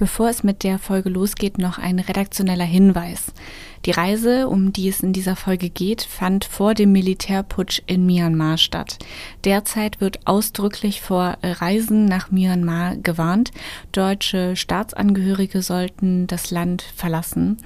Bevor es mit der Folge losgeht, noch ein redaktioneller Hinweis. Die Reise, um die es in dieser Folge geht, fand vor dem Militärputsch in Myanmar statt. Derzeit wird ausdrücklich vor Reisen nach Myanmar gewarnt. Deutsche Staatsangehörige sollten das Land verlassen.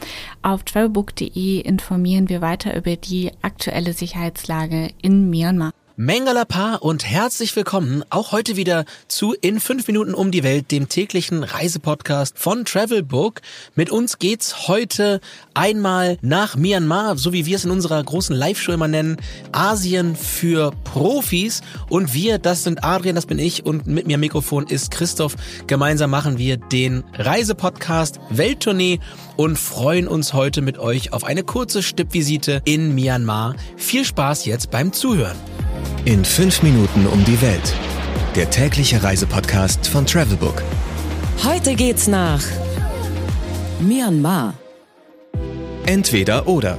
Auf travelbook.de informieren wir weiter über die aktuelle Sicherheitslage in Myanmar. Mengalapa und herzlich willkommen auch heute wieder zu In 5 Minuten um die Welt, dem täglichen Reisepodcast von Travelbook. Mit uns geht's heute einmal nach Myanmar, so wie wir es in unserer großen Live-Show immer nennen, Asien für Profis. Und wir, das sind Adrian, das bin ich und mit mir am Mikrofon ist Christoph. Gemeinsam machen wir den Reisepodcast Welttournee und freuen uns heute mit euch auf eine kurze Stippvisite in Myanmar. Viel Spaß jetzt beim Zuhören. In fünf Minuten um die Welt. Der tägliche Reisepodcast von Travelbook. Heute geht's nach Myanmar. Entweder oder.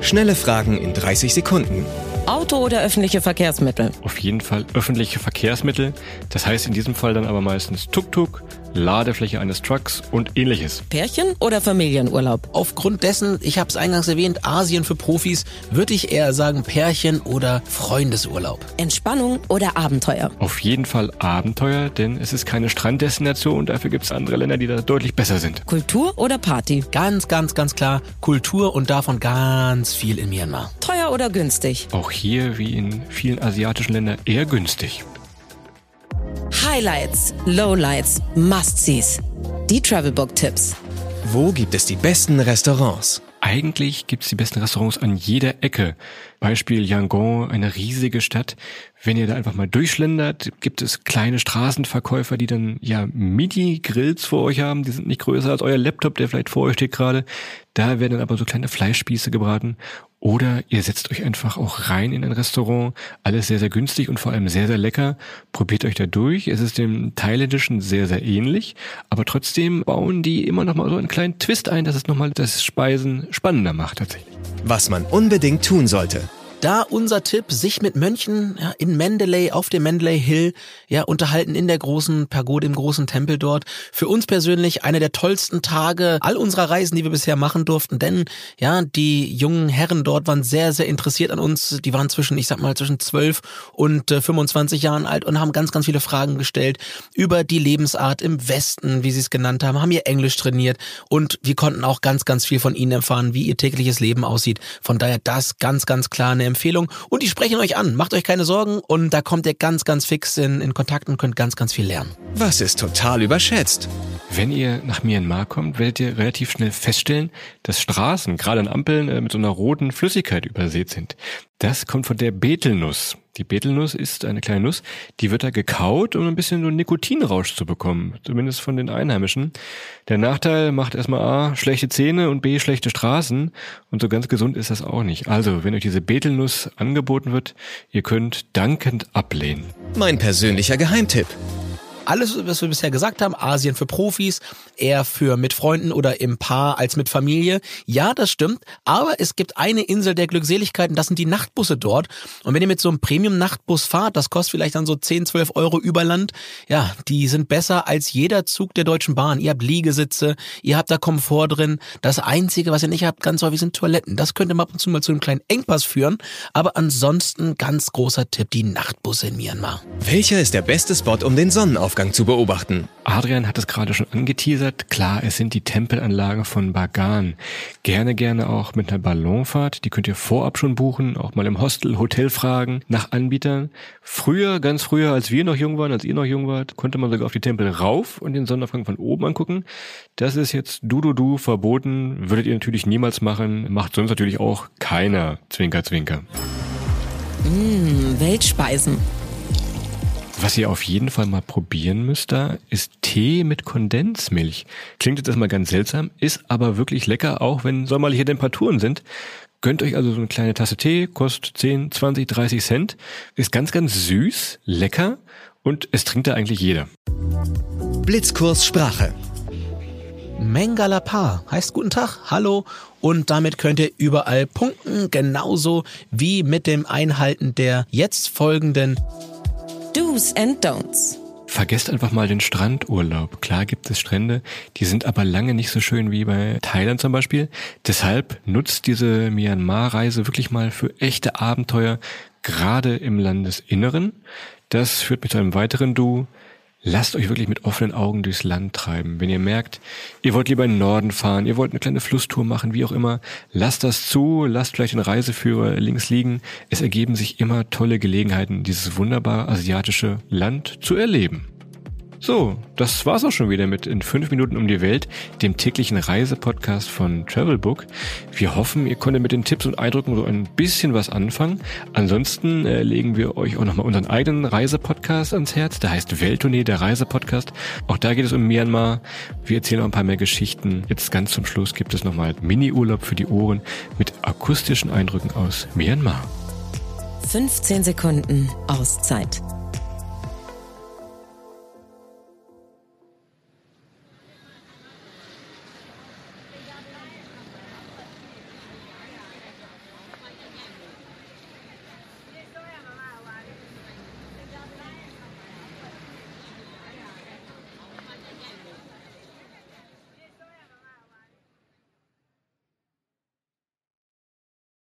Schnelle Fragen in 30 Sekunden. Auto oder öffentliche Verkehrsmittel? Auf jeden Fall öffentliche Verkehrsmittel. Das heißt in diesem Fall dann aber meistens Tuk-Tuk, Ladefläche eines Trucks und ähnliches. Pärchen oder Familienurlaub? Aufgrund dessen, ich habe es eingangs erwähnt, Asien für Profis, würde ich eher sagen Pärchen oder Freundesurlaub. Entspannung oder Abenteuer? Auf jeden Fall Abenteuer, denn es ist keine Stranddestination und dafür gibt es andere Länder, die da deutlich besser sind. Kultur oder Party? Ganz, ganz, ganz klar Kultur und davon ganz viel in Myanmar. Teuer oder günstig? Auch hier, wie in vielen asiatischen Ländern, eher günstig. Highlights, Lowlights, Must-Sees. Die Travelbook-Tipps. Wo gibt es die besten Restaurants? Eigentlich gibt es die besten Restaurants an jeder Ecke. Beispiel Yangon, eine riesige Stadt. Wenn ihr da einfach mal durchschlendert, gibt es kleine Straßenverkäufer, die dann ja Mini-Grills vor euch haben. Die sind nicht größer als euer Laptop, der vielleicht vor euch steht gerade. Da werden dann aber so kleine Fleischspieße gebraten. Oder ihr setzt euch einfach auch rein in ein Restaurant. Alles sehr, sehr günstig und vor allem sehr, sehr lecker. Probiert euch da durch. Es ist dem thailändischen sehr, sehr ähnlich. Aber trotzdem bauen die immer noch mal so einen kleinen Twist ein, dass es nochmal das Speisen spannender macht tatsächlich. Was man unbedingt tun sollte. Da unser Tipp, sich mit Mönchen ja, in Mendeley auf dem Mendeley Hill ja unterhalten in der großen Pagode, im großen Tempel dort. Für uns persönlich eine der tollsten Tage all unserer Reisen, die wir bisher machen durften, denn ja, die jungen Herren dort waren sehr, sehr interessiert an uns. Die waren zwischen, ich sag mal, zwischen 12 und äh, 25 Jahren alt und haben ganz, ganz viele Fragen gestellt über die Lebensart im Westen, wie sie es genannt haben, haben ihr Englisch trainiert und wir konnten auch ganz, ganz viel von ihnen erfahren, wie ihr tägliches Leben aussieht. Von daher das ganz, ganz klar eine Empfehlung. Und die sprechen euch an. Macht euch keine Sorgen. Und da kommt ihr ganz, ganz fix in, in Kontakt und könnt ganz, ganz viel lernen. Was ist total überschätzt? Wenn ihr nach Myanmar kommt, werdet ihr relativ schnell feststellen, dass Straßen, gerade an Ampeln, äh, mit so einer roten Flüssigkeit übersät sind. Das kommt von der Betelnuss. Die Betelnuss ist eine kleine Nuss, die wird da gekaut, um ein bisschen so einen Nikotinrausch zu bekommen. Zumindest von den Einheimischen. Der Nachteil macht erstmal A, schlechte Zähne und B, schlechte Straßen. Und so ganz gesund ist das auch nicht. Also, wenn euch diese Betelnuss angeboten wird, ihr könnt dankend ablehnen. Mein persönlicher Geheimtipp. Alles, was wir bisher gesagt haben, Asien für Profis, eher für mit Freunden oder im Paar als mit Familie. Ja, das stimmt. Aber es gibt eine Insel der Glückseligkeiten, das sind die Nachtbusse dort. Und wenn ihr mit so einem Premium-Nachtbus fahrt, das kostet vielleicht dann so 10, 12 Euro über Land. Ja, die sind besser als jeder Zug der Deutschen Bahn. Ihr habt Liegesitze, ihr habt da Komfort drin. Das Einzige, was ihr nicht habt, ganz häufig sind Toiletten. Das könnte mal ab und zu mal zu einem kleinen Engpass führen. Aber ansonsten ganz großer Tipp, die Nachtbusse in Myanmar. Welcher ist der beste Spot, um den Sonnenaufgang zu beobachten? Adrian hat es gerade schon angeteasert. Klar, es sind die Tempelanlagen von Bagan. Gerne, gerne auch mit einer Ballonfahrt. Die könnt ihr vorab schon buchen, auch mal im Hostel, Hotel fragen, nach Anbietern. Früher, ganz früher, als wir noch jung waren, als ihr noch jung wart, konnte man sogar auf die Tempel rauf und den Sonnenaufgang von oben angucken. Das ist jetzt du, du, du verboten. Würdet ihr natürlich niemals machen. Macht sonst natürlich auch keiner. Zwinker, zwinker. Mmh, Weltspeisen. Was ihr auf jeden Fall mal probieren müsst da, ist Tee mit Kondensmilch. Klingt jetzt erstmal ganz seltsam, ist aber wirklich lecker, auch wenn sommerliche Temperaturen sind. Gönnt euch also so eine kleine Tasse Tee, kostet 10, 20, 30 Cent. Ist ganz, ganz süß, lecker und es trinkt da eigentlich jeder. Blitzkurs Sprache. Mengalapa heißt guten Tag, hallo und damit könnt ihr überall punkten, genauso wie mit dem Einhalten der jetzt folgenden Do's and Don'ts. Vergesst einfach mal den Strandurlaub. Klar gibt es Strände, die sind aber lange nicht so schön wie bei Thailand zum Beispiel. Deshalb nutzt diese Myanmar-Reise wirklich mal für echte Abenteuer, gerade im Landesinneren. Das führt mich zu einem weiteren Du. Lasst euch wirklich mit offenen Augen durchs Land treiben. Wenn ihr merkt, ihr wollt lieber in den Norden fahren, ihr wollt eine kleine Flusstour machen, wie auch immer, lasst das zu, lasst vielleicht den Reiseführer links liegen. Es ergeben sich immer tolle Gelegenheiten, dieses wunderbare asiatische Land zu erleben. So, das war's auch schon wieder mit in fünf Minuten um die Welt, dem täglichen Reisepodcast von Travelbook. Wir hoffen, ihr konntet mit den Tipps und Eindrücken so ein bisschen was anfangen. Ansonsten äh, legen wir euch auch nochmal unseren eigenen Reisepodcast ans Herz. Der heißt Welttournee, der Reisepodcast. Auch da geht es um Myanmar. Wir erzählen noch ein paar mehr Geschichten. Jetzt ganz zum Schluss gibt es nochmal Mini-Urlaub für die Ohren mit akustischen Eindrücken aus Myanmar. 15 Sekunden Auszeit.